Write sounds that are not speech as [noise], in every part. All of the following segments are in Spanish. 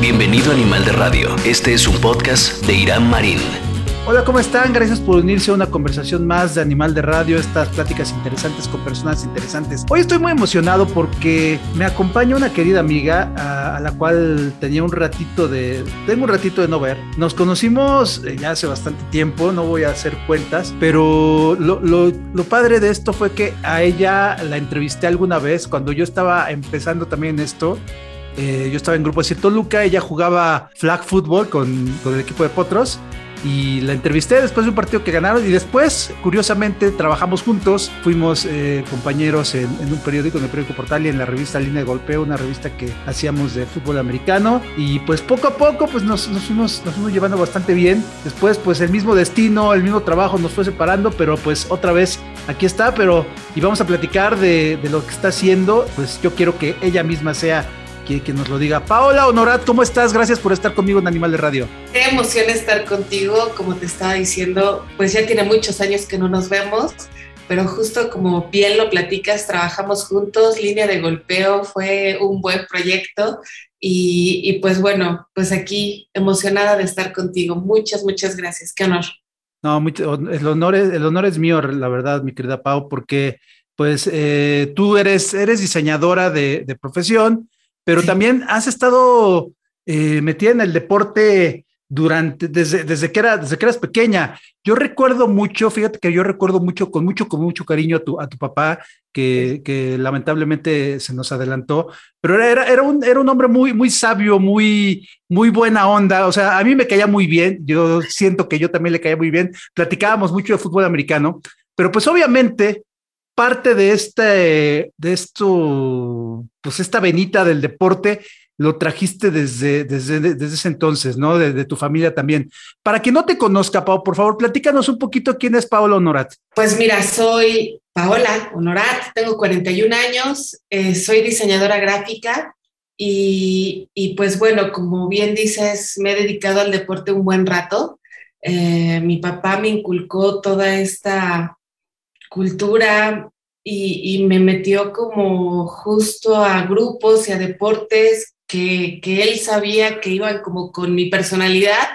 Bienvenido a Animal de Radio. Este es un podcast de Irán Marín. Hola, ¿cómo están? Gracias por unirse a una conversación más de Animal de Radio, estas pláticas interesantes con personas interesantes. Hoy estoy muy emocionado porque me acompaña una querida amiga a, la cual tenía un ratito de, tengo un ratito de no ver. Nos conocimos eh, ya hace bastante tiempo, no voy a hacer cuentas, pero lo, lo, lo padre de esto fue que a ella la entrevisté alguna vez cuando yo estaba empezando también esto eh, yo estaba en grupo de Cierto Luca, ella jugaba flag football con, con, el equipo de Potros y la entrevisté después de un partido que ganaron y después, curiosamente, trabajamos juntos, fuimos eh, compañeros en, un periódico, en el periódico Portal y en la revista Línea de Golpeo, una revista que hacíamos de fútbol americano y pues poco a poco pues nos, nos, fuimos, nos fuimos llevando bastante bien. Después pues el mismo destino, el mismo trabajo nos fue separando, pero pues otra vez aquí está, pero y vamos a platicar de, de lo que está haciendo, pues yo quiero que ella misma sea que, nos lo diga. Paola Honorat, ¿cómo estás? Gracias por estar conmigo en Animal de Radio. Qué emoción estar contigo, como te estaba diciendo, pues ya tiene muchos años que no nos vemos, pero justo como bien lo platicas, trabajamos juntos, línea de golpeo, fue un buen proyecto y, y pues bueno, pues aquí emocionada de estar contigo. Muchas, muchas gracias, qué honor. No, el, honor es, el honor es mío, la verdad, mi querida Pau, porque pues eh, tú eres, eres diseñadora de, de profesión, pero también has estado eh, metida en el deporte durante, desde, desde, que era, desde que eras pequeña. Yo recuerdo mucho, fíjate que yo recuerdo mucho, con mucho, con mucho cariño a tu, a tu papá, que, que lamentablemente se nos adelantó, pero era, era, un, era un hombre muy, muy sabio, muy, muy buena onda. O sea, a mí me caía muy bien. Yo siento que yo también le caía muy bien. Platicábamos mucho de fútbol americano, pero pues obviamente parte de este, de esto, pues esta venita del deporte, lo trajiste desde, desde, desde ese entonces, ¿no? De, tu familia también. Para quien no te conozca, Pau, por favor, platícanos un poquito quién es Paola Honorat. Pues mira, soy Paola Honorat, tengo 41 años, eh, soy diseñadora gráfica y, pues bueno, como bien dices, me he dedicado al deporte un buen rato. Eh, mi papá me inculcó toda esta cultura y, me metió como justo a grupos y a deportes que, que él sabía que iban como con mi personalidad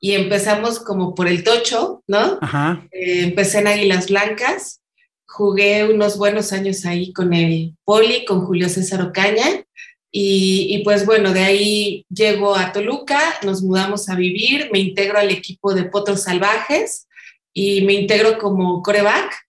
y empezamos como por el tocho, ¿no? Eh, empecé en Águilas Blancas, jugué unos buenos años ahí con el Poli, con Julio César Ocaña, y, y, pues bueno, de ahí llego a Toluca, nos mudamos a vivir, me integro al equipo de Potros Salvajes y me integro como coreback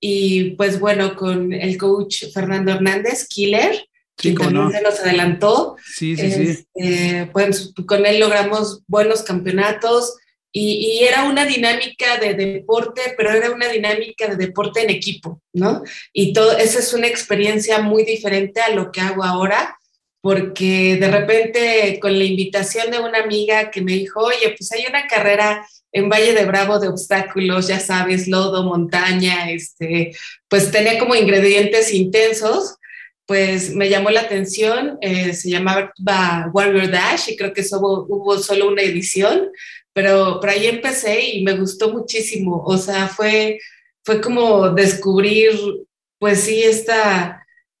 y pues bueno, con el coach Fernando Hernández, Killer, que también se nos adelantó. Sí, sí, sí. Este, pues con él logramos buenos campeonatos y, y, era una dinámica de deporte, pero era una dinámica de deporte en equipo, ¿no? Y todo, esa es una experiencia muy diferente a lo que hago ahora, porque de repente con la invitación de una amiga que me dijo, oye, pues hay una carrera en Valle de Bravo de obstáculos, ya sabes, lodo, montaña, este, pues tenía como ingredientes intensos, pues me llamó la atención, eh, se llamaba Warrior Dash y creo que hubo, solo una edición, pero por ahí empecé y me gustó muchísimo, o sea, fue, fue como descubrir, pues sí, esta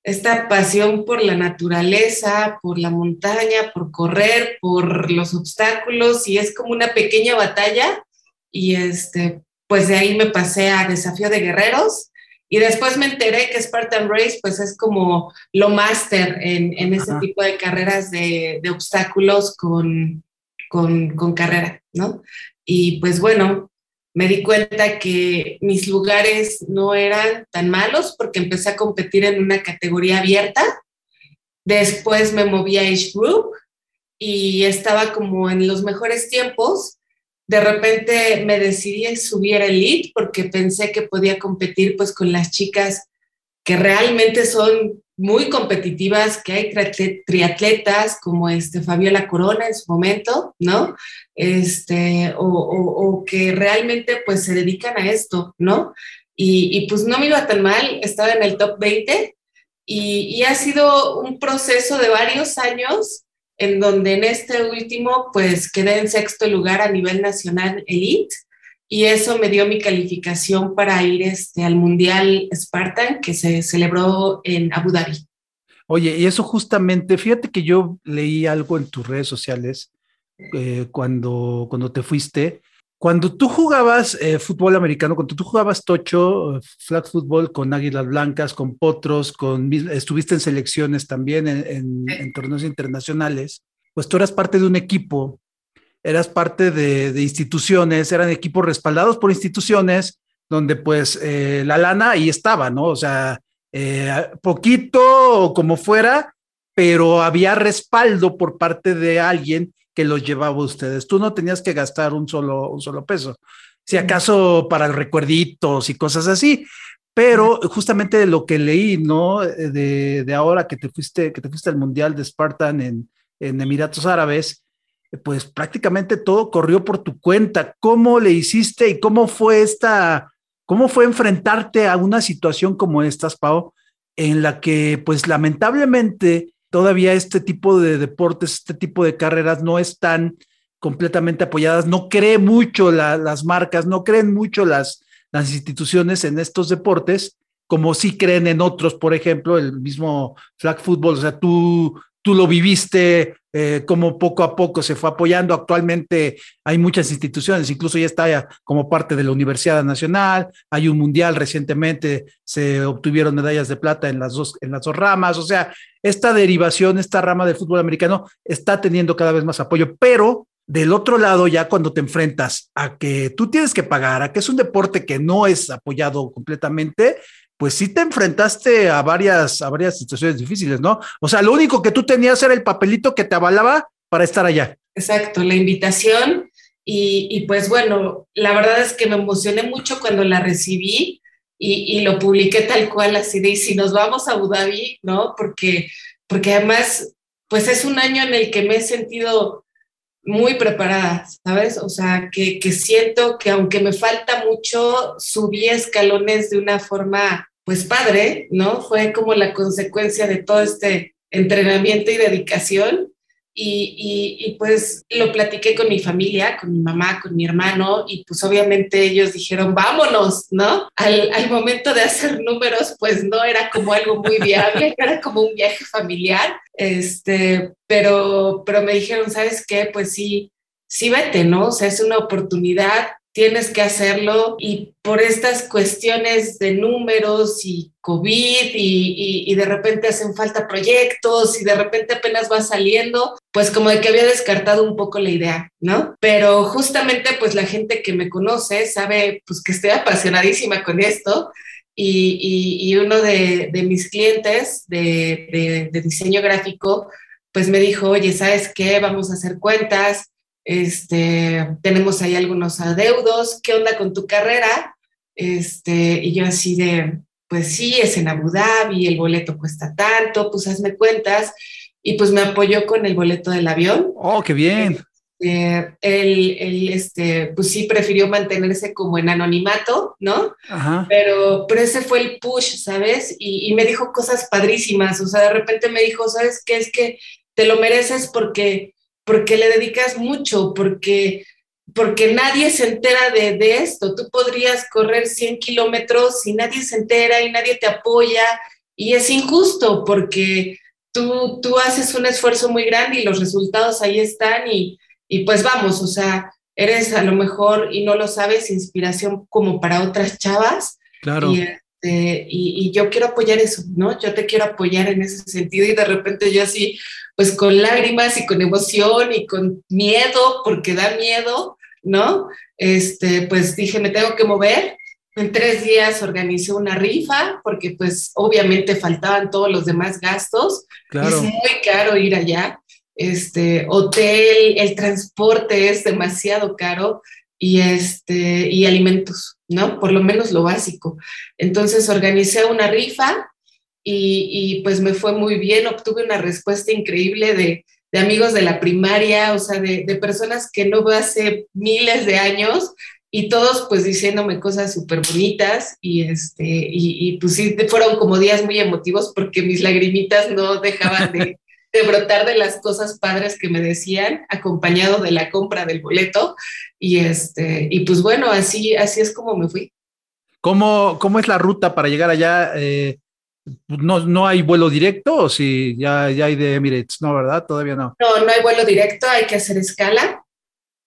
esta pasión por la naturaleza, por la montaña, por correr, por los obstáculos y es como una pequeña batalla y este, pues de ahí me pasé a desafío de guerreros y después me enteré que Spartan Race pues es como lo máster en, en ese tipo de carreras de, de obstáculos con, con, con carrera, ¿no? Y pues bueno, me di cuenta que mis lugares no eran tan malos porque empecé a competir en una categoría abierta. Después me moví a Age Group y estaba como en los mejores tiempos. De repente me decidí subir a Elite porque pensé que podía competir pues con las chicas que realmente son muy competitivas, que hay triatletas como este Fabiola Corona en su momento, ¿no? Este, o, que realmente pues se dedican a esto, ¿no? Y, pues no me iba tan mal, estaba en el top 20 y, y ha sido un proceso de varios años en donde en este último pues quedé en sexto lugar a nivel nacional elite y eso me dio mi calificación para ir este, al Mundial Spartan que se celebró en Abu Dhabi. Oye, y eso justamente, fíjate que yo leí algo en tus redes sociales eh, cuando, cuando te fuiste. Cuando tú jugabas eh, fútbol americano, cuando tú jugabas tocho, flag football con Águilas Blancas, con Potros, con, estuviste en selecciones también en, en, torneos internacionales, pues tú eras parte de un equipo, eras parte de, de instituciones, eran equipos respaldados por instituciones donde pues eh, la lana ahí estaba, ¿no? O sea, eh, poquito o como fuera, pero había respaldo por parte de alguien que los llevaba a ustedes. Tú no tenías que gastar un solo, un solo peso, si acaso para recuerditos y cosas así. Pero justamente lo que leí, ¿no? De, de, ahora que te fuiste, que te fuiste al Mundial de Spartan en, en Emiratos Árabes, pues prácticamente todo corrió por tu cuenta. ¿Cómo le hiciste y cómo fue esta ¿Cómo fue enfrentarte a una situación como estas, Pau, en la que, pues lamentablemente, todavía este tipo de deportes, este tipo de carreras no están completamente apoyadas, no creen mucho las marcas, no creen mucho las, las instituciones en estos deportes, como sí creen en otros, por ejemplo, el mismo flag football, o sea, tú tú lo viviste, eh, como poco a poco se fue apoyando. Actualmente hay muchas instituciones, incluso ya está como parte de la Universidad Nacional, hay un mundial recientemente, se obtuvieron medallas de plata en las dos, en las dos ramas. O sea, esta derivación, esta rama del fútbol americano está teniendo cada vez más apoyo, pero del otro lado, ya cuando te enfrentas a que tú tienes que pagar, a que es un deporte que no es apoyado completamente, pues sí te enfrentaste a varias, a varias situaciones difíciles, ¿no? O sea, lo único que tú tenías era el papelito que te avalaba para estar allá. Exacto, la invitación. Y, pues bueno, la verdad es que me emocioné mucho cuando la recibí y, lo publiqué tal cual, así de, y si nos vamos a Abu Dhabi, ¿no? Porque, porque además, pues es un año en el que me he sentido muy preparada, ¿sabes? O sea, que, que, siento que aunque me falta mucho, subí escalones de una forma pues padre, ¿no? Fue como la consecuencia de todo este entrenamiento y dedicación. Y, y, pues lo platiqué con mi familia, con mi mamá, con mi hermano, y pues obviamente ellos dijeron, vámonos, ¿no? Al, al momento de hacer números, pues no era como algo muy viable, era como un viaje familiar, este, pero, pero me dijeron, ¿sabes qué? Pues sí, sí vete, ¿no? O sea, es una oportunidad tienes que hacerlo y por estas cuestiones de números y COVID y, y, de repente hacen falta proyectos y de repente apenas va saliendo, pues como de que había descartado un poco la idea, ¿no? Pero justamente pues la gente que me conoce sabe pues que estoy apasionadísima con esto y, y uno de, de, mis clientes de, de, de diseño gráfico pues me dijo, oye, ¿sabes qué? Vamos a hacer cuentas este, tenemos ahí algunos adeudos, ¿qué onda con tu carrera? Este, y yo así de, pues sí, es en Abu Dhabi, el boleto cuesta tanto, pues hazme cuentas. Y pues me apoyó con el boleto del avión. Oh, qué bien. Eh, él, este, pues sí prefirió mantenerse como en anonimato, ¿no? Ajá. Pero, pero ese fue el push, ¿sabes? Y, y, me dijo cosas padrísimas, o sea, de repente me dijo, ¿sabes qué? Es que te lo mereces porque porque le dedicas mucho, porque, porque nadie se entera de, de esto. Tú podrías correr 100 kilómetros y nadie se entera y nadie te apoya y es injusto porque tú, tú haces un esfuerzo muy grande y los resultados ahí están y, y pues vamos, o sea, eres a lo mejor y no lo sabes, inspiración como para otras chavas. Claro. Y, este, y, y, yo quiero apoyar eso, ¿no? Yo te quiero apoyar en ese sentido y de repente yo así, pues con lágrimas y con emoción y con miedo, porque da miedo, ¿no? Este, pues dije, me tengo que mover. En tres días organicé una rifa, porque pues obviamente faltaban todos los demás gastos. Claro. Es muy caro ir allá. Este, hotel, el transporte es demasiado caro y, este, y alimentos, ¿no? Por lo menos lo básico. Entonces organicé una rifa y, pues me fue muy bien, obtuve una respuesta increíble de, de amigos de la primaria, o sea, de, de, personas que no veo hace miles de años y todos pues diciéndome cosas súper bonitas y, este, y, y, pues sí, fueron como días muy emotivos porque mis lagrimitas no dejaban de, de, brotar de las cosas padres que me decían, acompañado de la compra del boleto y, este, y pues bueno, así, así es como me fui. ¿Cómo, cómo es la ruta para llegar allá? Eh no, no hay vuelo directo o si ya, ya hay de Emirates, no, ¿verdad? Todavía no. No, no hay vuelo directo, hay que hacer escala.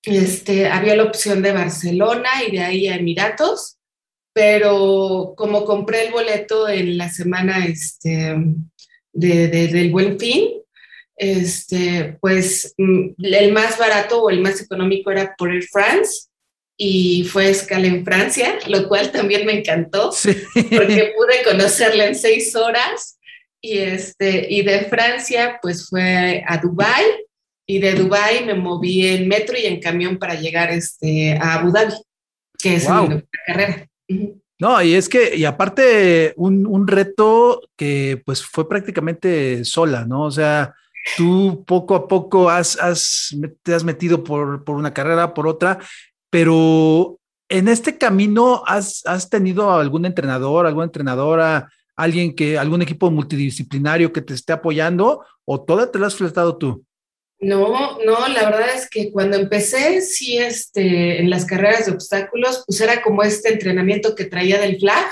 Este, había la opción de Barcelona y de ahí a Emiratos, pero como compré el boleto en la semana este, de, del Buen Fin, este, pues mm, el más barato o el más económico era por Air France y fue escala en Francia, lo cual también me encantó porque pude conocerla en seis horas y, este, y de Francia pues fue a Dubái y de Dubái me moví en metro y en camión para llegar este, a Abu Dhabi, que es mi carrera. No, y es que, y aparte, un, un, reto que pues fue prácticamente sola, ¿no? O sea, tú poco a poco has, has te has metido por, por, una carrera, por otra, pero en este camino has, has tenido algún entrenador, alguna entrenadora, alguien que, algún equipo multidisciplinario que te esté apoyando o toda te lo has fletado tú? No, no, la verdad es que cuando empecé, sí, este, en las carreras de obstáculos, pues era como este entrenamiento que traía del flag.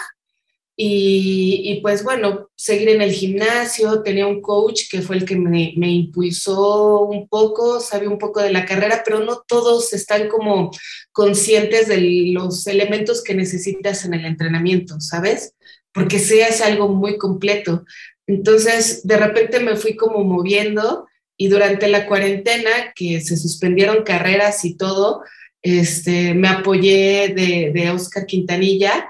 Y, pues bueno, seguir en el gimnasio, tenía un coach que fue el que me, impulsó un poco, sabía un poco de la carrera, pero no todos están como conscientes de los elementos que necesitas en el entrenamiento, ¿sabes? Porque sí es algo muy completo. Entonces, de repente me fui como moviendo y durante la cuarentena, que se suspendieron carreras y todo, este, me apoyé de Oscar Quintanilla,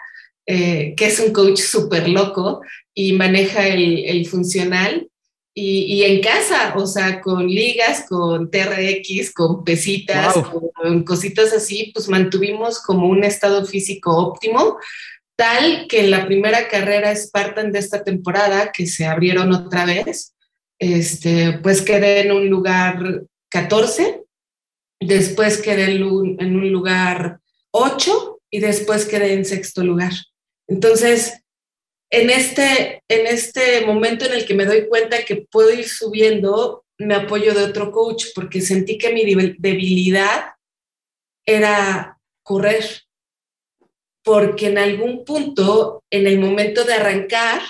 eh, que es un coach súper loco y maneja el, el funcional. Y, y, en casa, o sea, con ligas, con TRX, con pesitas, con cositas así, pues mantuvimos como un estado físico óptimo, tal que en la primera carrera Spartan de esta temporada, que se abrieron otra vez, este, pues quedé en un lugar 14, después quedé en un, lugar 8 y después quedé en sexto lugar. Entonces, en este, en este momento en el que me doy cuenta que puedo ir subiendo, me apoyo de otro coach porque sentí que mi debilidad era correr. Porque en algún punto, en el momento de arrancar,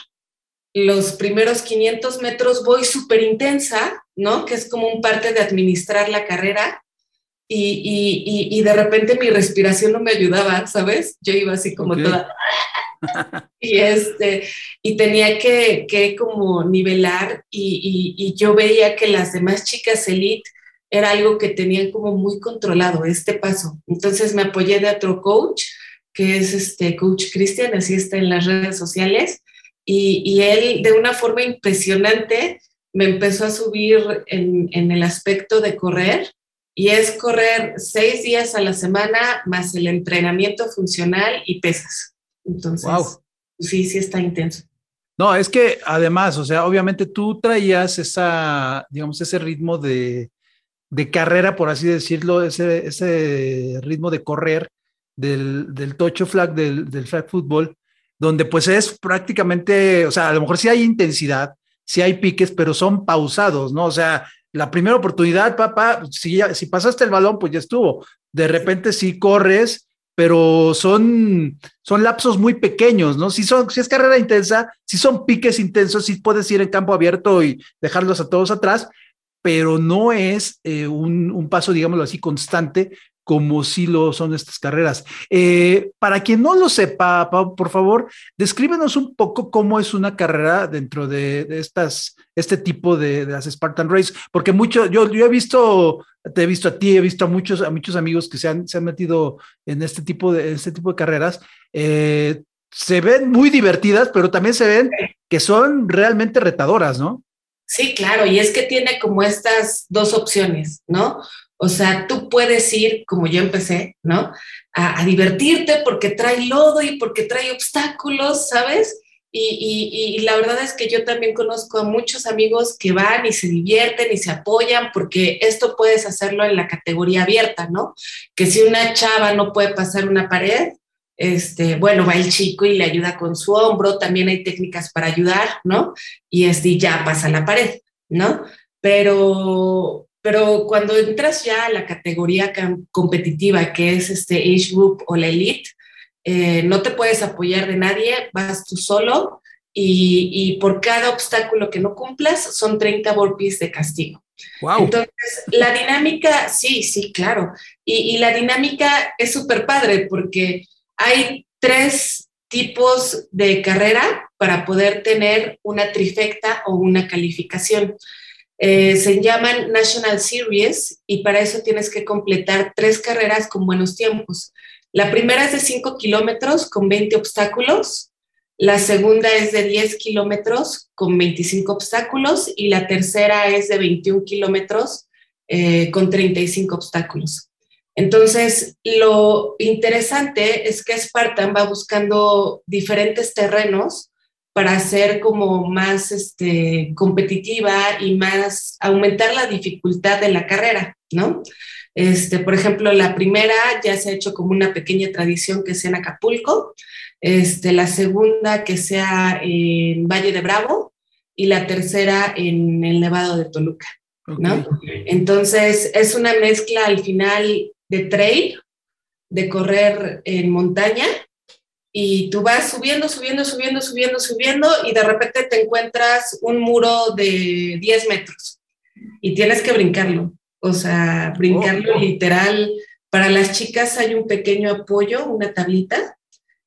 los primeros 500 metros voy súper intensa, ¿no? Que es como un parte de administrar la carrera. Y, y, y, de repente mi respiración no me ayudaba, ¿sabes? Yo iba así como toda... [laughs] y, este, y tenía que, que como nivelar y, y, yo veía que las demás chicas elite era algo que tenían como muy controlado este paso. Entonces me apoyé de otro coach, que es este coach Cristian, así está en las redes sociales, y, él de una forma impresionante me empezó a subir en, el aspecto de correr y es correr seis días a la semana más el entrenamiento funcional y pesas. Entonces, sí, sí está intenso. No, es que además, o sea, obviamente tú traías esa, digamos, ese ritmo de, carrera, por así decirlo, ese, ese ritmo de correr del, del tocho flag, del, del flag fútbol, donde pues es prácticamente, o sea, a lo mejor sí hay intensidad, sí hay piques, pero son pausados, ¿no? O sea, la primera oportunidad, papá, si, si pasaste el balón, pues ya estuvo. De repente sí corres, pero son, son lapsos muy pequeños, ¿no? Si, son, si es carrera intensa, si son piques intensos, sí puedes ir en campo abierto y dejarlos a todos atrás, pero no es eh, un, un, paso, digámoslo así, constante como sí lo son estas carreras. Eh, para quien no lo sepa, por favor, descríbenos un poco cómo es una carrera dentro de, estas, este tipo de, las Spartan Race, porque mucho, yo, yo he visto, te he visto a ti, he visto a muchos, a muchos amigos que se han, se han metido en este tipo de, este tipo de carreras. Eh, se ven muy divertidas, pero también se ven que son realmente retadoras, ¿no? Sí, claro, y es que tiene como estas dos opciones, ¿no? O sea, tú puedes ir, como yo empecé, ¿no? A, divertirte porque trae lodo y porque trae obstáculos, ¿sabes? Y, y, la verdad es que yo también conozco a muchos amigos que van y se divierten y se apoyan porque esto puedes hacerlo en la categoría abierta, ¿no? Que si una chava no puede pasar una pared, este, bueno, va el chico y le ayuda con su hombro, también hay técnicas para ayudar, ¿no? Y este, ya pasa la pared, ¿no? Pero, pero cuando entras ya a la categoría competitiva, que es este age group o la elite, eh, no te puedes apoyar de nadie, vas tú solo y, por cada obstáculo que no cumplas son 30 burpees de castigo. Wow. Entonces, la dinámica, sí, sí, claro. Y, y la dinámica es súper padre porque hay tres tipos de carrera para poder tener una trifecta o una calificación. Eh, se llaman National Series y para eso tienes que completar tres carreras con buenos tiempos. La primera es de 5 kilómetros con 20 obstáculos, la segunda es de 10 kilómetros con 25 obstáculos y la tercera es de 21 kilómetros eh, con 35 obstáculos. Entonces, lo interesante es que Spartan va buscando diferentes terrenos para hacer como más este, competitiva y más aumentar la dificultad de la carrera, ¿no? Este, por ejemplo, la primera ya se ha hecho como una pequeña tradición que sea en Acapulco, este, la segunda que sea en Valle de Bravo y la tercera en el Nevado de Toluca, ¿no? Entonces, es una mezcla al final de trail, de correr en montaña, y tú vas subiendo, subiendo, subiendo, subiendo, subiendo, y de repente te encuentras un muro de 10 metros y tienes que brincarlo. O sea, brincarlo oh. literal. Para las chicas hay un pequeño apoyo, una tablita,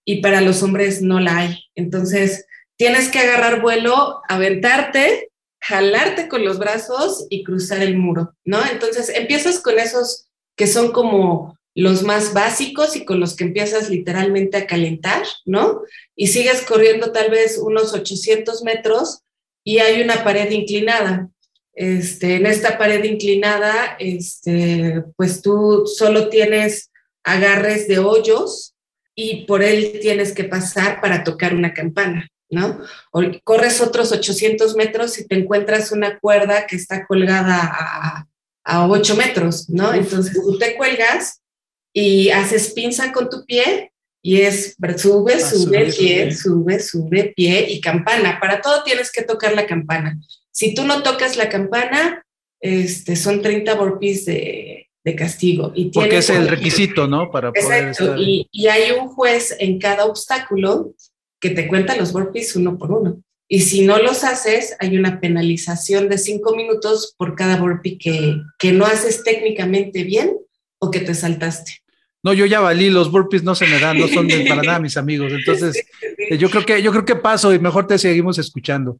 y para los hombres no la hay. Entonces, tienes que agarrar vuelo, aventarte, jalarte con los brazos y cruzar el muro, ¿no? Entonces, empiezas con esos que son como los más básicos y con los que empiezas literalmente a calentar, ¿no? Y sigues corriendo tal vez unos 800 metros y hay una pared inclinada. Este, en esta pared inclinada, este, pues tú solo tienes agarres de hoyos y por él tienes que pasar para tocar una campana, ¿no? O corres otros 800 metros y te encuentras una cuerda que está colgada a, a 8 metros, ¿no? Entonces tú te cuelgas y haces pinza con tu pie y es sube, ah, sube, pie, sube, sube, pie y campana. Para todo tienes que tocar la campana. Si tú no tocas la campana, este, son 30 burpees de, de castigo. Y Porque es el requisito, ¿no? Para Exacto, y, y, hay un juez en cada obstáculo que te cuenta los burpees uno por uno. Y si no los haces, hay una penalización de cinco minutos por cada burpee que, que no haces técnicamente bien o que te saltaste. No, yo ya valí, los burpees no se me dan, no son para nada mis amigos. Entonces, eh, yo creo que yo creo que paso y mejor te seguimos escuchando.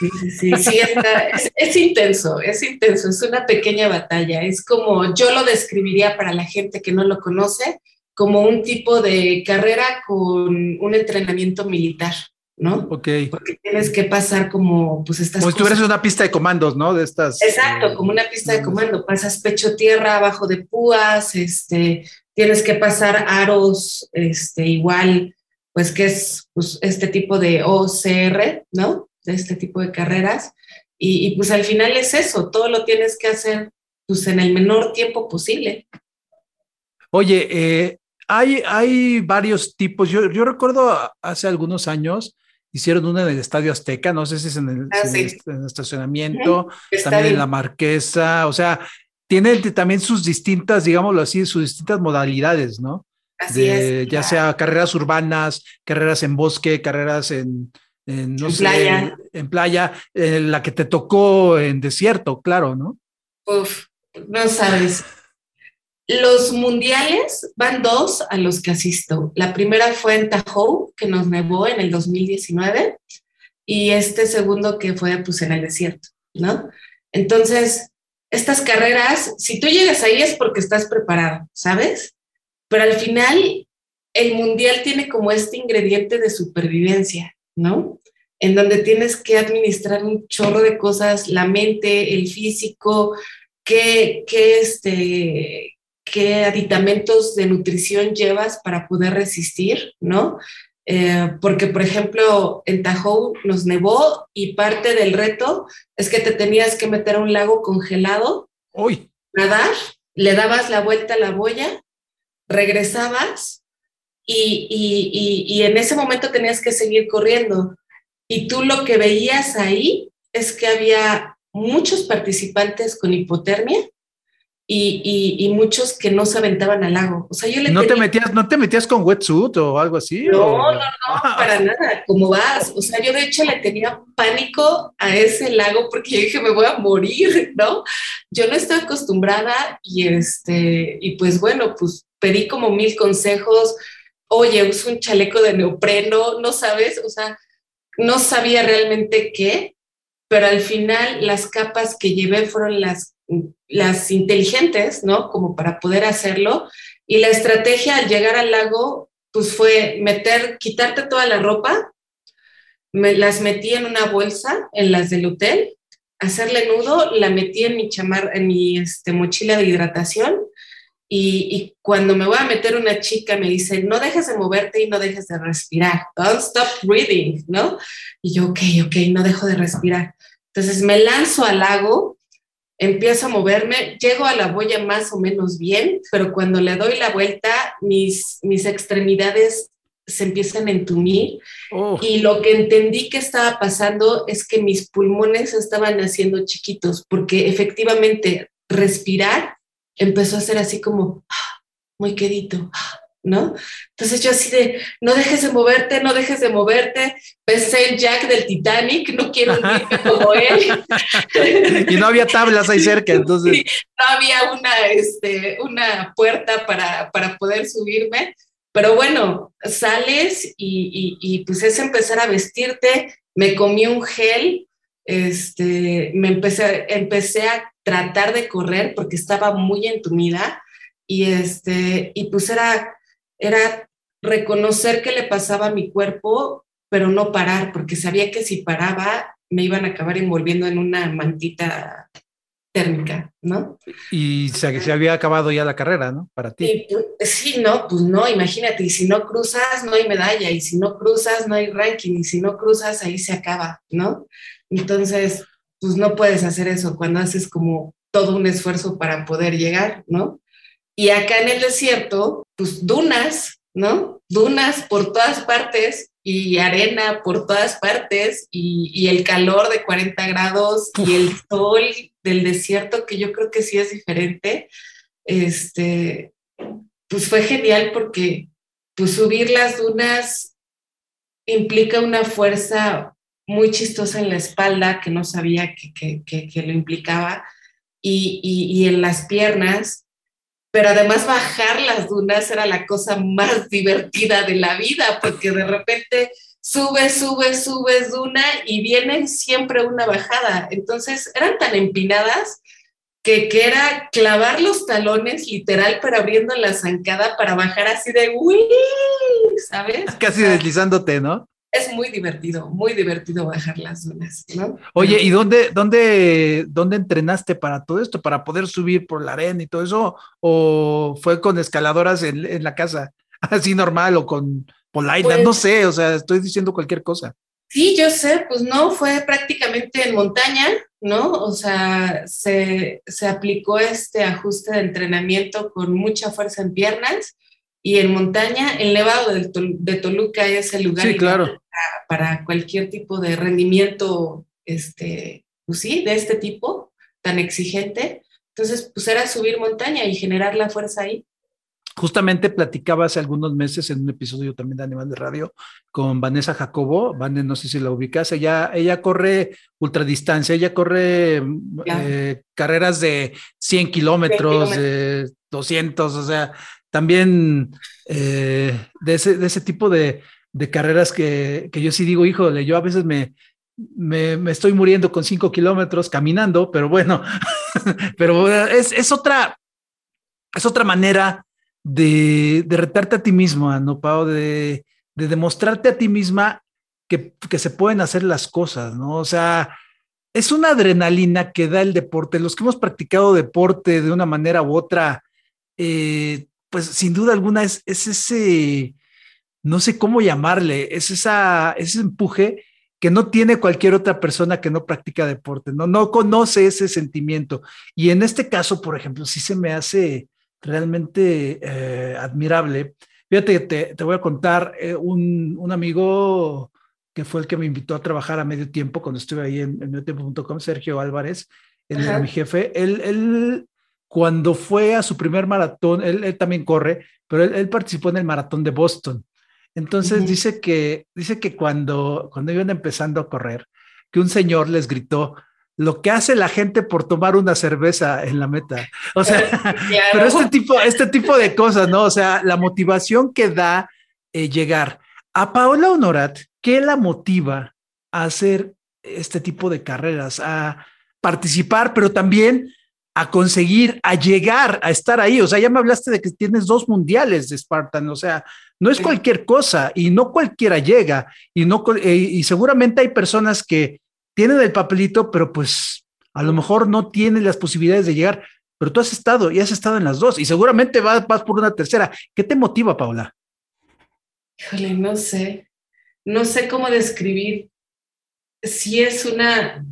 Sí, sí, sí, es, es, intenso, es intenso, es una pequeña batalla. Es como yo lo describiría para la gente que no lo conoce, como un tipo de carrera con un entrenamiento militar. ¿No? Ok. Porque tienes que pasar como, pues estas Pues tú eres una pista de comandos, ¿no? De estas. Exacto, eh, como una pista de comando. Pasas pecho tierra, abajo de púas, este, tienes que pasar aros, este, igual, pues que es pues, este tipo de OCR, ¿no? De este tipo de carreras. Y, pues al final es eso, todo lo tienes que hacer pues en el menor tiempo posible. Oye, eh, hay, hay varios tipos. Yo, yo recuerdo hace algunos años, hicieron una en el Estadio Azteca, no sé si es en el, ah, estacionamiento, también en la Marquesa, o sea, tiene también sus distintas, digámoslo así, sus distintas modalidades, ¿no? Así es, ya sea carreras urbanas, carreras en bosque, carreras en, en, no playa. en playa, eh, la que te tocó en desierto, claro, ¿no? Uf, no sabes. Los mundiales van dos a los que asisto. La primera fue en Tahoe, que nos nevó en el 2019, y este segundo que fue pues en el desierto, ¿no? Entonces, estas carreras, si tú llegas ahí es porque estás preparado, ¿sabes? Pero al final, el mundial tiene como este ingrediente de supervivencia, ¿no? En donde tienes que administrar un chorro de cosas, la mente, el físico, que, que este, qué aditamentos de nutrición llevas para poder resistir, ¿no? Eh, porque, por ejemplo, en Tahoe nos nevó y parte del reto es que te tenías que meter a un lago congelado, Uy. nadar, le dabas la vuelta a la boya, regresabas y, y, y en ese momento tenías que seguir corriendo. Y tú lo que veías ahí es que había muchos participantes con hipotermia y, y, muchos que no se aventaban al lago. O sea, yo le ¿No, te metías, ¿No te metías con wetsuit o algo así? No, no, no, para nada. ¿Cómo vas? O sea, yo de hecho le tenía pánico a ese lago porque yo dije, me voy a morir, [laughs] ¿no? Yo no estaba acostumbrada y, este, y pues bueno, pues pedí como mil consejos. Oye, uso un chaleco de neopreno, ¿no sabes? O sea, no sabía realmente qué, pero al final las capas que llevé fueron las las inteligentes, ¿no? Como para poder hacerlo. Y la estrategia al llegar al lago, pues fue meter, quitarte toda la ropa, me las metí en una bolsa, en las del hotel, hacerle nudo, la metí en mi chamar, en mi este, mochila de hidratación. Y, y, cuando me voy a meter una chica me dice, no dejes de moverte y no dejes de respirar. Don't stop breathing, ¿no? Y yo, ok, ok, no dejo de respirar. Entonces me lanzo al lago empiezo a moverme, llego a la boya más o menos bien, pero cuando le doy la vuelta, mis, mis extremidades se empiezan a entumir oh. y lo que entendí que estaba pasando es que mis pulmones estaban haciendo chiquitos porque efectivamente respirar empezó a ser así como ah, muy quedito, ah, ¿no? Entonces yo así de, no dejes de moverte, no dejes de moverte, pensé el Jack del Titanic, no quiero hundirme [laughs] como él. y no había tablas ahí cerca, entonces. no había una, este, una puerta para, para poder subirme, pero bueno, sales y, y, y, pues es empezar a vestirte, me comí un gel, este, me empecé, empecé a tratar de correr porque estaba muy entumida y este, y pues era era reconocer qué le pasaba a mi cuerpo, pero no parar, porque sabía que si paraba me iban a acabar envolviendo en una mantita térmica, ¿no? Y se, se había acabado ya la carrera, ¿no? Para ti. Pues, sí, no, pues no, imagínate, y si no cruzas no hay medalla, y si no cruzas no hay ranking, y si no cruzas ahí se acaba, ¿no? Entonces, pues no puedes hacer eso cuando haces como todo un esfuerzo para poder llegar, ¿no? Y acá en el desierto, pues dunas, ¿no? Dunas por todas partes y arena por todas partes y, el calor de 40 grados y el sol del desierto, que yo creo que sí es diferente. Este, pues fue genial porque pues subir las dunas implica una fuerza muy chistosa en la espalda que no sabía que, que, lo implicaba y, y, en las piernas pero además bajar las dunas era la cosa más divertida de la vida, porque de repente subes, subes, subes duna y viene siempre una bajada. Entonces eran tan empinadas que, que era clavar los talones literal, pero abriendo la zancada para bajar así de uy, ¿sabes? Casi deslizándote, ¿no? Es muy divertido, muy divertido bajar las dunas, ¿no? Oye, ¿y dónde, dónde, dónde entrenaste para todo esto, para poder subir por la arena y todo eso? ¿O fue con escaladoras en, la casa, [laughs] así normal, o con polainas? no pues sé, o sea, estoy diciendo cualquier cosa. Sí, yo sé, pues no, fue prácticamente en montaña, ¿no? O sea, se, se aplicó este ajuste de entrenamiento con mucha fuerza en piernas y en montaña, el Nevado de, Toluca es el lugar para, cualquier tipo de rendimiento, este, pues sí, de este tipo, tan exigente. Entonces, pues era subir montaña y generar la fuerza ahí. Justamente platicaba hace algunos meses en un episodio también de Animal de Radio con Vanessa Jacobo. Vanessa, no sé si la ubicas. Ella, ella corre ultradistancia, ella corre eh, carreras de 100 kilómetros, de 200, o sea, también eh, de, ese, de, ese, tipo de, carreras que, que, yo sí digo, híjole, yo a veces me, me, me estoy muriendo con cinco kilómetros caminando, pero bueno, [laughs] pero es, es, otra, es otra manera de, de retarte a ti mismo, ¿no, Pau? De, de demostrarte a ti misma que, que, se pueden hacer las cosas, ¿no? O sea, es una adrenalina que da el deporte. Los que hemos practicado deporte de una manera u otra, eh, pues sin duda alguna es, ese, no sé cómo llamarle, es esa, ese empuje que no tiene cualquier otra persona que no practica deporte, no, no conoce ese sentimiento. Y en este caso, por ejemplo, sí se me hace realmente eh, admirable. Fíjate, te, te voy a contar, eh, un, un, amigo que fue el que me invitó a trabajar a medio tiempo cuando estuve ahí en, en mediotiempo.com, Sergio Álvarez, él era mi jefe, él, él cuando fue a su primer maratón, él, también corre, pero él, participó en el maratón de Boston. Entonces dice que dice que cuando cuando iban empezando a correr, que un señor les gritó, lo que hace la gente por tomar una cerveza en la meta. O sea, [laughs] pero este tipo, este tipo de cosas, ¿no? O sea, la motivación que da eh, llegar. A Paola Honorat, ¿qué la motiva a hacer este tipo de carreras? A participar, pero también a conseguir, a llegar, a estar ahí. O sea, ya me hablaste de que tienes dos mundiales de Spartan, o sea, no es cualquier cosa y no cualquiera llega y no eh, y seguramente hay personas que tienen el papelito, pero pues a lo mejor no tienen las posibilidades de llegar, pero tú has estado y has estado en las dos y seguramente vas, vas por una tercera. ¿Qué te motiva, Paula? Híjole, no sé, no sé cómo describir. Si es una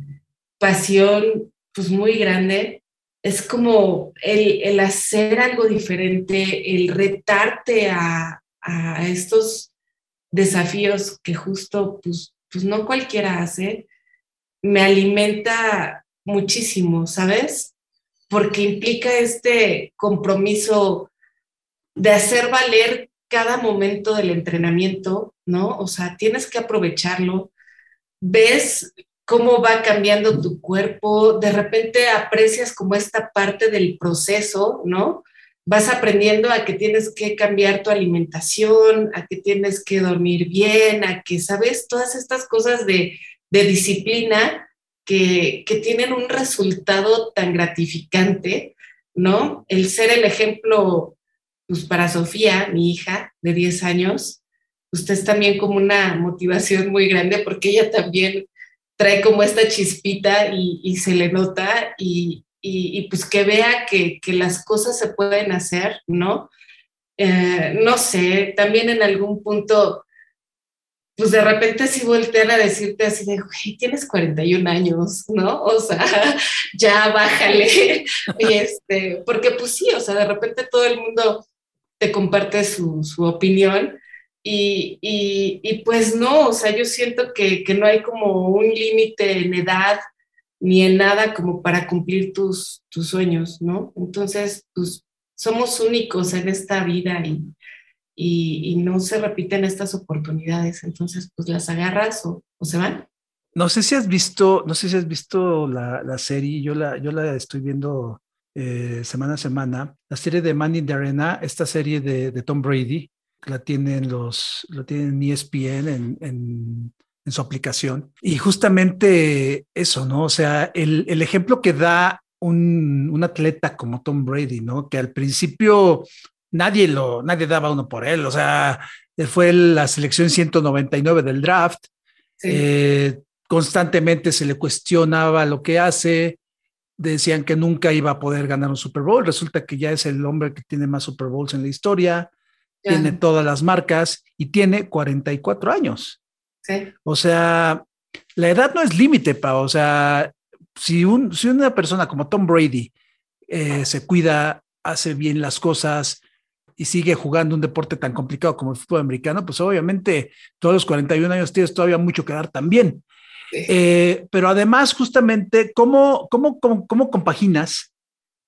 pasión pues muy grande, es como el, el hacer algo diferente, el retarte a, a, estos desafíos que justo pues, pues no cualquiera hace me alimenta muchísimo, ¿sabes? Porque implica este compromiso de hacer valer cada momento del entrenamiento, ¿no? O sea, tienes que aprovecharlo. Ves cómo va cambiando tu cuerpo, de repente aprecias como esta parte del proceso, ¿no? Vas aprendiendo a que tienes que cambiar tu alimentación, a que tienes que dormir bien, a que, ¿sabes? Todas estas cosas de disciplina que, tienen un resultado tan gratificante, ¿no? El ser el ejemplo, pues para Sofía, mi hija de 10 años, usted es también como una motivación muy grande porque ella también trae como esta chispita y, se le nota y, pues que vea que, las cosas se pueden hacer, ¿no? Eh, no sé, también en algún punto pues de repente sí voltean a decirte así de, güey, tienes 41 años, ¿no? O sea, [laughs] ya bájale. y este, porque pues sí, o sea, de repente todo el mundo te comparte su, su opinión y, y, y, pues no, o sea, yo siento que, que no hay como un límite en edad ni en nada como para cumplir tus, tus sueños, ¿no? Entonces, pues somos únicos en esta vida y, y, no se repiten estas oportunidades. Entonces, pues las agarras o, se van. No sé si has visto, no sé si has visto la, serie, yo la, yo la estoy viendo eh, semana a semana, la serie de Man in the Arena, esta serie de, Tom Brady, la tienen los, lo tienen ESPN en, en, en, su aplicación. Y justamente eso, ¿no? O sea, el, el ejemplo que da un, un, atleta como Tom Brady, ¿no? Que al principio nadie lo, nadie daba uno por él. O sea, fue la selección 199 del draft. Eh, constantemente se le cuestionaba lo que hace. Decían que nunca iba a poder ganar un Super Bowl. Resulta que ya es el hombre que tiene más Super Bowls en la historia. Tiene todas las marcas y tiene 44 años. O sea, la edad no es límite, pa. O sea, si, un, si una persona como Tom Brady eh, se cuida, hace bien las cosas, y sigue jugando un deporte tan complicado como el fútbol americano, pues obviamente todos los 41 años tienes todavía mucho que dar también. Eh, pero además, justamente, ¿cómo, cómo, cómo, compaginas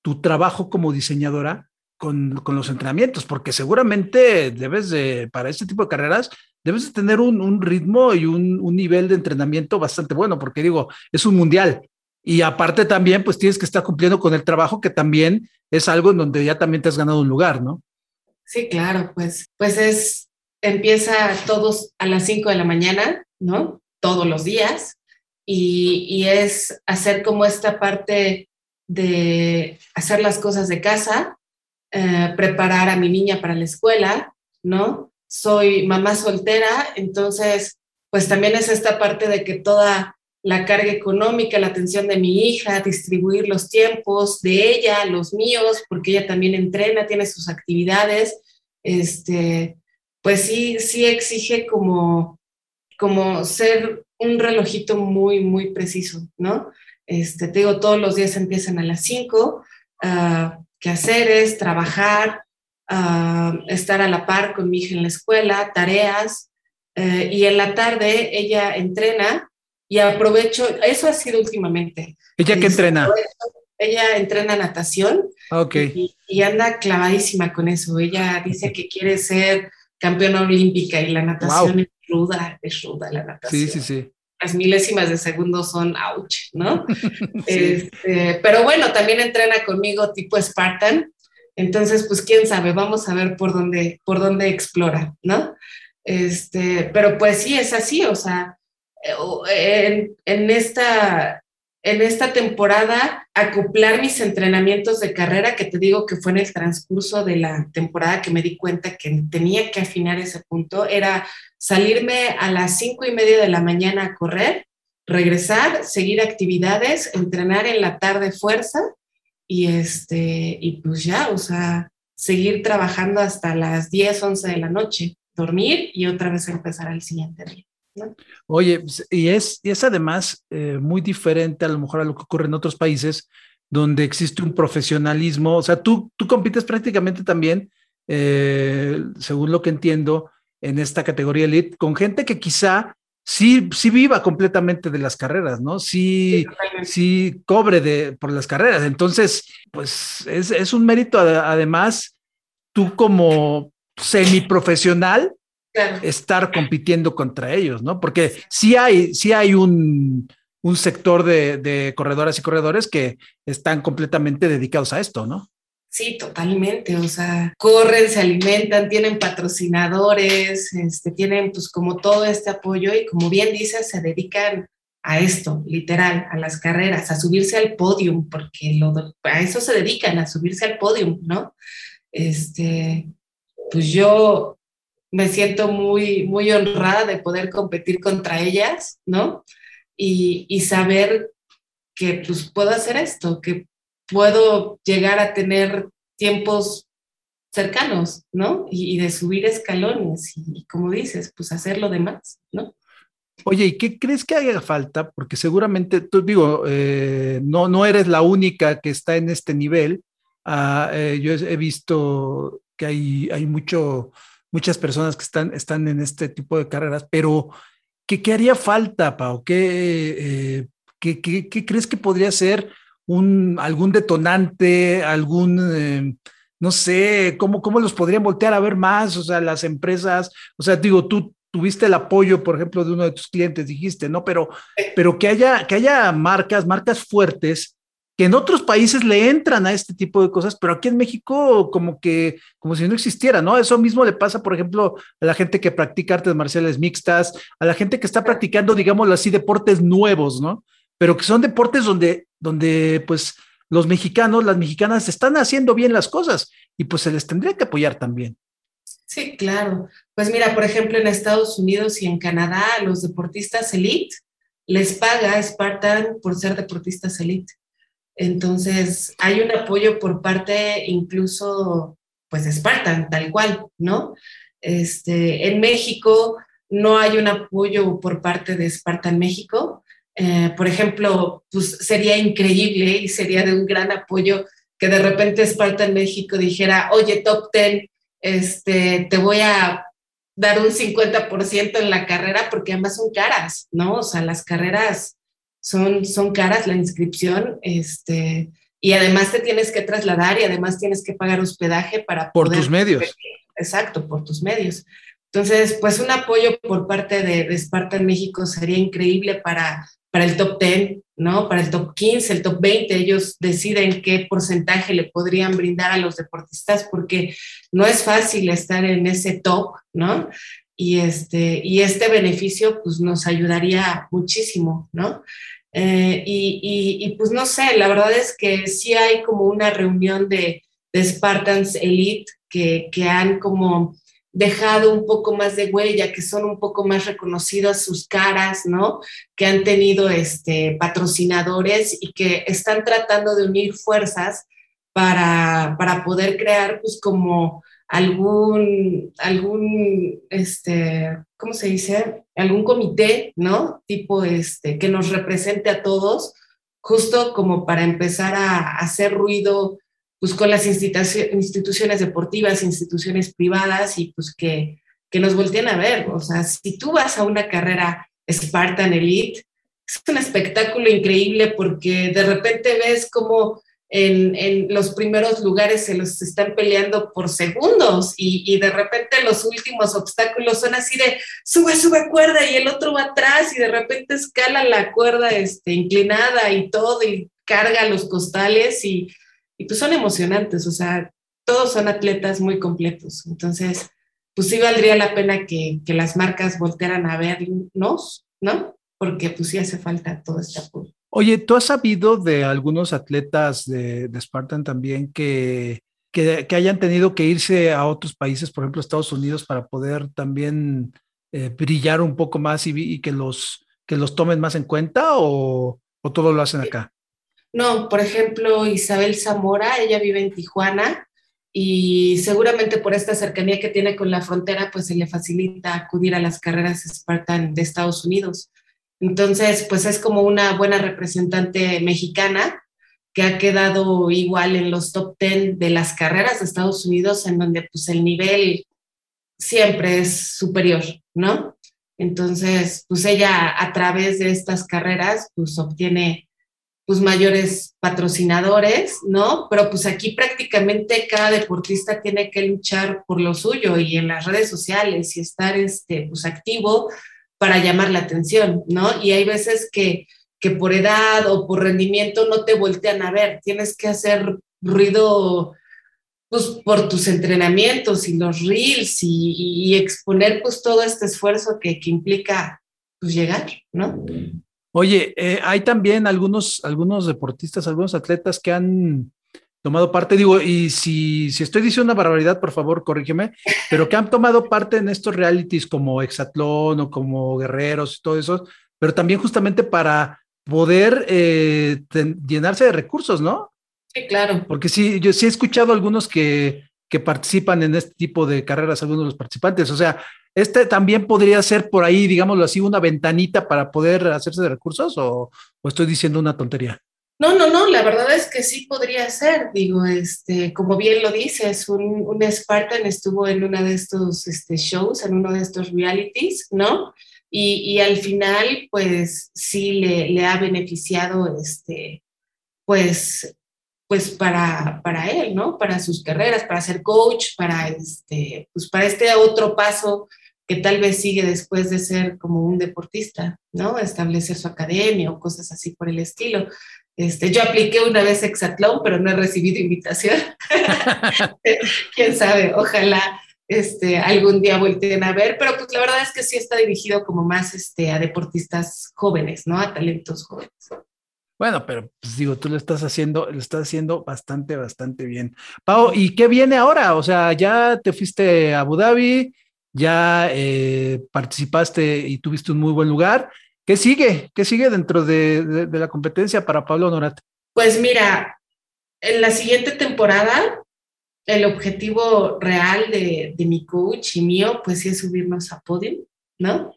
tu trabajo como diseñadora con, con, los entrenamientos? Porque seguramente debes de, para este tipo de carreras, debes de tener un, un ritmo y un, un, nivel de entrenamiento bastante bueno, porque digo, es un mundial. Y aparte también, pues tienes que estar cumpliendo con el trabajo, que también es algo en donde ya también te has ganado un lugar, ¿no? Sí, claro, pues, pues es, empieza todos a las 5 de la mañana, ¿no? Todos los días. Y, es hacer como esta parte de hacer las cosas de casa, eh, preparar a mi niña para la escuela, ¿no? Soy mamá soltera, entonces, pues también es esta parte de que toda la carga económica, la atención de mi hija, distribuir los tiempos de ella, los míos, porque ella también entrena, tiene sus actividades, este, pues sí, sí exige como, como ser un relojito muy, muy preciso, ¿no? Este, te digo, todos los días empiezan a las 5, uh, quehaceres, trabajar, uh, estar a la par con mi hija en la escuela, tareas, eh, y en la tarde ella entrena y aprovecho, eso ha sido últimamente. ¿Ella qué entrena? ella entrena natación okay. y, y, anda clavadísima con eso. Ella dice que quiere ser campeona olímpica y la natación wow. es ruda, es ruda la natación. Sí, sí, sí. Las milésimas de segundo son ouch, ¿no? [laughs] este, pero bueno, también entrena conmigo tipo Spartan. Entonces, pues quién sabe, vamos a ver por dónde, por dónde explora, ¿no? Este, pero pues sí, es así, o sea, en, en, esta, en esta temporada acoplar mis entrenamientos de carrera, que te digo que fue en el transcurso de la temporada que me di cuenta que tenía que afinar ese punto, era salirme a las cinco y media de la mañana a correr, regresar, seguir actividades, entrenar en la tarde fuerza y, este, y pues ya, o sea, seguir trabajando hasta las 10, 11 de la noche, dormir y otra vez empezar al siguiente día. ¿No? Oye, y es, y es además eh, muy diferente a lo mejor a lo que ocurre en otros países donde existe un profesionalismo, o sea, tú, tú compites prácticamente también, eh, según lo que entiendo, en esta categoría elite, con gente que quizá sí, sí viva completamente de las carreras, ¿no? Sí, sí, sí cobre de, por las carreras. Entonces, pues es, es un mérito además, tú como semiprofesional, claro. estar compitiendo contra ellos, ¿no? Porque sí hay, sí hay un, un sector de, de, corredoras y corredores que están completamente dedicados a esto, ¿no? Sí, totalmente. O sea, corren, se alimentan, tienen patrocinadores, este, tienen pues como todo este apoyo y como bien dices, se dedican a esto, literal, a las carreras, a subirse al podium, porque lo, a eso se dedican, a subirse al podium, ¿no? Este, pues yo me siento muy, muy honrada de poder competir contra ellas, ¿no? Y, y saber que pues puedo hacer esto, que puedo llegar a tener tiempos cercanos, ¿no? Y, y de subir escalones y, como dices, pues hacer lo demás, ¿no? Oye, ¿y qué crees que haga falta? Porque seguramente, tú digo, eh, no, no eres la única que está en este nivel. Uh, eh, yo he visto que hay, hay mucho, muchas personas que están, están en este tipo de carreras, pero ¿qué, qué haría falta, Pau? ¿Qué, eh, qué, qué, qué crees que podría ser un, algún detonante, algún, eh, no sé, ¿cómo, cómo los podrían voltear a ver más? O sea, las empresas, o sea, digo, tú tuviste el apoyo, por ejemplo, de uno de tus clientes, dijiste, ¿no? Pero, pero que, haya, que haya marcas, marcas fuertes que en otros países le entran a este tipo de cosas, pero aquí en México como que, como si no existiera, ¿no? Eso mismo le pasa, por ejemplo, a la gente que practica artes marciales mixtas, a la gente que está practicando, digámoslo así, deportes nuevos, ¿no? Pero que son deportes donde, donde pues los mexicanos, las mexicanas están haciendo bien las cosas y pues se les tendría que apoyar también. Sí, claro. Pues mira, por ejemplo, en Estados Unidos y en Canadá, los deportistas elite les paga Spartan por ser deportistas elite. Entonces, hay un apoyo por parte incluso, pues, de Spartan, tal cual, ¿no? Este, en México no hay un apoyo por parte de Spartan México. Eh, por ejemplo, pues sería increíble y sería de un gran apoyo que de repente Spartan México dijera, oye, top 10, este, te voy a dar un 50% en la carrera porque además son caras, ¿no? O sea, las carreras son, son caras la inscripción, este, y además te tienes que trasladar y además tienes que pagar hospedaje para por poder, tus medios. Exacto, por tus medios. Entonces, pues un apoyo por parte de, de Sparta en México sería increíble para, para el top 10, ¿no? Para el top 15, el top 20, ellos deciden qué porcentaje le podrían brindar a los deportistas porque no es fácil estar en ese top, ¿no? Y este, y este beneficio pues nos ayudaría muchísimo, ¿no? Eh, y, y, pues no sé, la verdad es que sí hay como una reunión de, de Spartans Elite que, que, han como dejado un poco más de huella, que son un poco más reconocidas sus caras, ¿no? Que han tenido este, patrocinadores y que están tratando de unir fuerzas para, para poder crear pues como algún, algún, este, ¿cómo se dice? Algún comité, ¿no? Tipo, este, que nos represente a todos, justo como para empezar a, hacer ruido, pues con las instituciones deportivas, instituciones privadas y pues que, que nos volteen a ver. O sea, si tú vas a una carrera Spartan Elite, es un espectáculo increíble porque de repente ves como en, los primeros lugares se los están peleando por segundos y, de repente los últimos obstáculos son así de sube, sube cuerda y el otro va atrás y de repente escala la cuerda este, inclinada y todo y carga los costales y, y pues son emocionantes, o sea, todos son atletas muy completos. Entonces, pues sí valdría la pena que, que las marcas voltearan a vernos, ¿no? Porque pues sí hace falta todo este apoyo. Oye, ¿tú has sabido de algunos atletas de, de Spartan también que, que, hayan tenido que irse a otros países, por ejemplo, Estados Unidos, para poder también eh, brillar un poco más y, y, que, los, que los tomen más en cuenta o, o todo lo hacen acá? No, por ejemplo, Isabel Zamora, ella vive en Tijuana y seguramente por esta cercanía que tiene con la frontera, pues se le facilita acudir a las carreras Spartan de Estados Unidos. Entonces, pues es como una buena representante mexicana que ha quedado igual en los top 10 de las carreras de Estados Unidos, en donde pues el nivel siempre es superior, ¿no? Entonces, pues ella a través de estas carreras, pues obtiene pues mayores patrocinadores, ¿no? Pero pues aquí prácticamente cada deportista tiene que luchar por lo suyo y en las redes sociales y estar este, pues activo para llamar la atención, ¿no? Y hay veces que, que por edad o por rendimiento no te voltean a ver, tienes que hacer ruido pues por tus entrenamientos y los reels y, exponer pues todo este esfuerzo que, que implica pues llegar, ¿no? Oye, eh, hay también algunos, algunos deportistas, algunos atletas que han tomado parte, digo, y si, si estoy diciendo una barbaridad, por favor, corrígeme, pero que han tomado parte en estos realities como Exatlón o como Guerreros y todo eso, pero también justamente para poder eh, llenarse de recursos, ¿no? Sí, claro. Porque sí, yo sí he escuchado algunos que, que participan en este tipo de carreras, algunos de los participantes, o sea, este también podría ser por ahí, digámoslo así, una ventanita para poder hacerse de recursos o, o estoy diciendo una tontería. No, no, no, la verdad es que sí podría ser, digo, este, como bien lo dices, un, un Spartan estuvo en uno de estos este, shows, en uno de estos realities, ¿no? Y, y al final, pues sí le, le, ha beneficiado, este, pues, pues para, para él, ¿no? Para sus carreras, para ser coach, para este, pues para este otro paso que tal vez sigue después de ser como un deportista, ¿no? Establecer su academia o cosas así por el estilo. Este, yo apliqué una vez Exatlón, pero no he recibido invitación. [laughs] Quién sabe, ojalá este, algún día volteen a ver, pero pues la verdad es que sí está dirigido como más este, a deportistas jóvenes, ¿no? A talentos jóvenes. Bueno, pero pues digo, tú lo estás haciendo, lo estás haciendo bastante, bastante bien. Pau, ¿y qué viene ahora? O sea, ya te fuiste a Abu Dhabi, ya eh, participaste y tuviste un muy buen lugar. ¿Qué sigue? ¿Qué sigue dentro de, de, de la competencia para Pablo Honorat? Pues mira, en la siguiente temporada, el objetivo real de, de, mi coach y mío, pues sí es subirnos a podium, ¿no?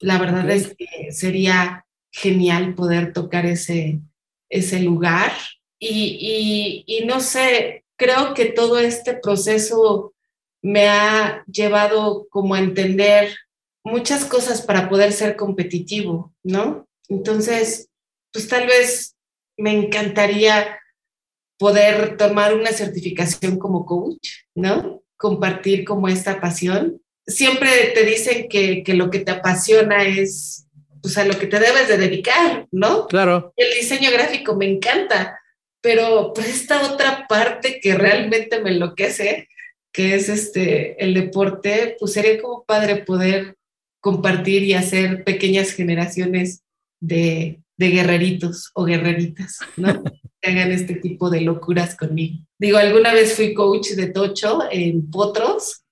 La verdad okay. es que sería genial poder tocar ese, ese lugar. Y, y, y no sé, creo que todo este proceso me ha llevado como a entender muchas cosas para poder ser competitivo, ¿no? Entonces, pues tal vez me encantaría poder tomar una certificación como coach, ¿no? Compartir como esta pasión. Siempre te dicen que, que lo que te apasiona es pues, a lo que te debes de dedicar, ¿no? Claro. El diseño gráfico me encanta, pero pues esta otra parte que realmente me enloquece, que es este, el deporte, pues sería como padre poder compartir y hacer pequeñas generaciones de, de guerreritos o guerreritas, ¿no? [laughs] que hagan este tipo de locuras conmigo. Digo, alguna vez fui coach de Tocho en Potros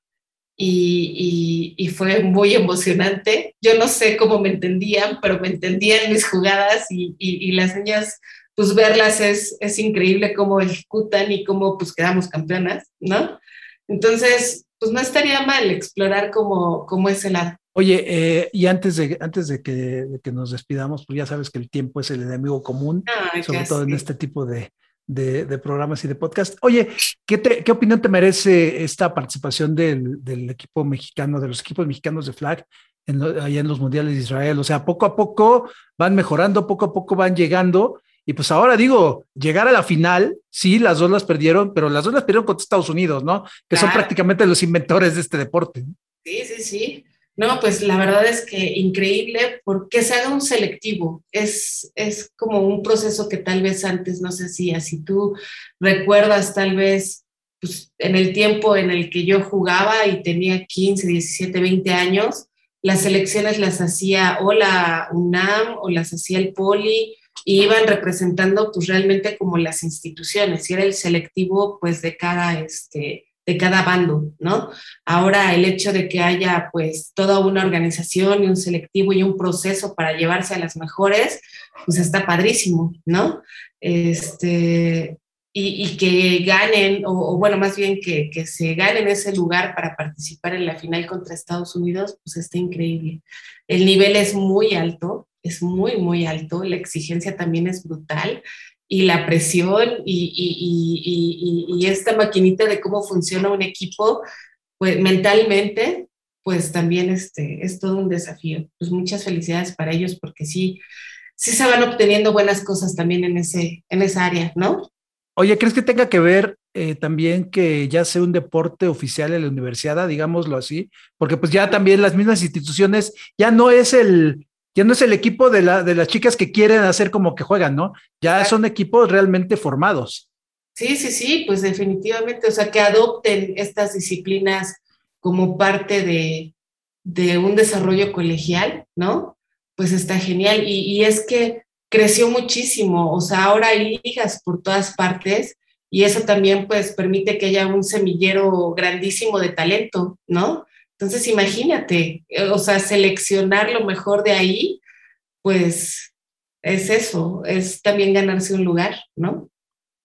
y, y, y, fue muy emocionante. Yo no sé cómo me entendían, pero me entendían mis jugadas y, y las niñas, pues verlas es, es increíble cómo ejecutan y cómo pues quedamos campeonas, ¿no? Entonces, pues no estaría mal explorar cómo, cómo es el lado. Oye, eh, y antes de, antes de que, de que, nos despidamos, pues ya sabes que el tiempo es el enemigo común, Ay, sobre todo en este tipo de, de, de, programas y de podcast. Oye, ¿qué, te, ¿qué opinión te merece esta participación del, del, equipo mexicano, de los equipos mexicanos de flag en lo, allá en los mundiales de Israel? O sea, poco a poco van mejorando, poco a poco van llegando Y pues ahora digo, llegar a la final, sí, las dos las perdieron, pero las dos las perdieron contra Estados Unidos, ¿no? Que son prácticamente los inventores de este deporte. Sí, sí, sí. No, pues la verdad es que increíble porque se haga un selectivo. Es, es como un proceso que tal vez antes no hacía. Si tú recuerdas tal vez pues, en el tiempo en el que yo jugaba y tenía 15, 17, 20 años, las selecciones las hacía o la UNAM o las hacía el Poli y iban representando pues realmente como las instituciones y era el selectivo pues de cada este de cada bando, ¿no? Ahora el hecho de que haya pues toda una organización y un selectivo y un proceso para llevarse a las mejores, pues está padrísimo, ¿no? Este, y, que ganen, o, bueno, más bien que, que, se ganen ese lugar para participar en la final contra Estados Unidos, pues está increíble. El nivel es muy alto, es muy, muy alto, la exigencia también es brutal y la presión y, esta maquinita de cómo funciona un equipo, pues mentalmente, pues también este, es todo un desafío. Pues muchas felicidades para ellos porque sí, sí se van obteniendo buenas cosas también en, ese, en esa área, ¿no? Oye, ¿crees que tenga que ver eh, también que ya sea un deporte oficial en la universidad, digámoslo así? Porque pues ya también las mismas instituciones, ya no es el, ya no es el equipo de, la, de las chicas que quieren hacer como que juegan, ¿no? Ya son equipos realmente formados. Sí, sí, sí, pues definitivamente, o sea, que adopten estas disciplinas como parte de, de un desarrollo colegial, ¿no? Pues está genial. Y, y, es que creció muchísimo, o sea, ahora hay ligas por todas partes y eso también pues permite que haya un semillero grandísimo de talento, ¿no? Entonces, imagínate, eh, o sea, seleccionar lo mejor de ahí, pues es eso, es también ganarse un lugar, ¿no?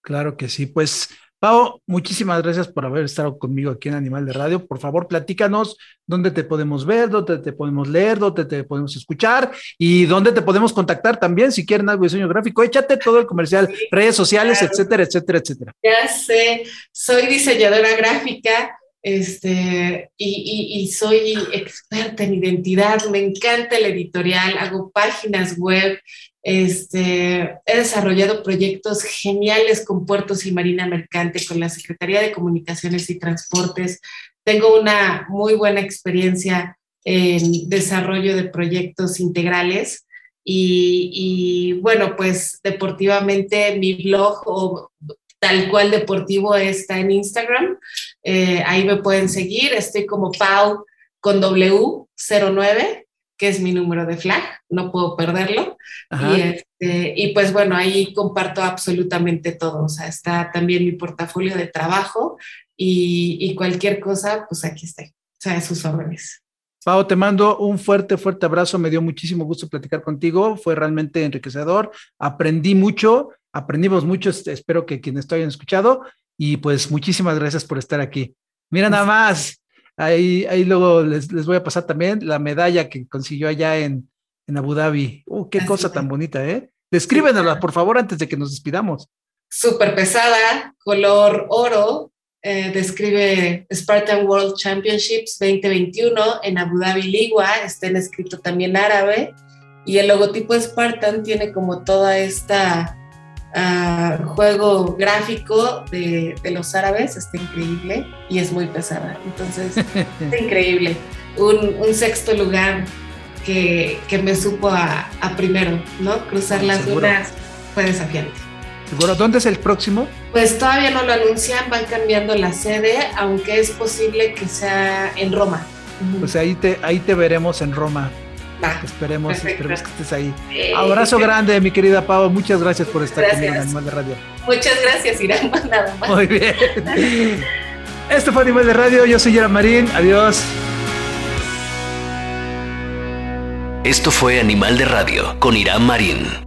Claro que sí. Pues, Pau, muchísimas gracias por haber estado conmigo aquí en Animal de Radio. Por favor, platícanos dónde te podemos ver, dónde te podemos leer, dónde te podemos escuchar y dónde te podemos contactar también si quieren algo de diseño gráfico. Échate todo el comercial, redes sociales, etcétera, etcétera, etcétera. Ya sé, soy diseñadora gráfica este, y, y, soy experta en identidad, me encanta el editorial, hago páginas web, este, he desarrollado proyectos geniales con puertos y marina mercante, con la Secretaría de Comunicaciones y Transportes. Tengo una muy buena experiencia en desarrollo de proyectos integrales. Y, y, bueno, pues deportivamente mi blog o tal cual deportivo está en Instagram. Eh, ahí me pueden seguir. Estoy como Pau con W09, que es mi número de flag. No puedo perderlo. Y, este, y, pues bueno, ahí comparto absolutamente todo. O sea, está también mi portafolio de trabajo y, y cualquier cosa, pues aquí estoy. O sea, sus órdenes. Pau, te mando un fuerte, fuerte abrazo. Me dio muchísimo gusto platicar contigo. Fue realmente enriquecedor. Aprendí mucho aprendimos mucho, este, espero que quienes esto hayan escuchado y pues muchísimas gracias por estar aquí. Mira nada más, ahí, ahí luego les, les voy a pasar también la medalla que consiguió allá en, en Abu Dhabi. Uh, qué cosa tan bonita, ¿eh? Descríbenosla, por favor, antes de que nos despidamos. Súper pesada, color oro, eh, describe Spartan World Championships 2021 en Abu Dhabi Ligua, está en escrito también árabe, y el logotipo Spartan tiene como toda esta juego gráfico de, los árabes, está increíble y es muy pesada. Entonces, [laughs] está increíble. Un, sexto lugar que, me supo a, primero, ¿no? Cruzar las dunas fue desafiante. ¿Seguro? ¿Dónde es el próximo? Pues todavía no lo anuncian, van cambiando la sede, aunque es posible que sea en Roma. Pues ahí te, ahí te veremos en Roma esperemos, esperemos que estés ahí. Abrazo grande, mi querida Pau. Muchas gracias por estar conmigo en Animal de Radio. Muchas gracias, Irán. [laughs] Nada más. Muy bien. Esto fue Animal de Radio. Yo soy Irán Marín. Adiós. Esto fue Animal de Radio con Irán Marín.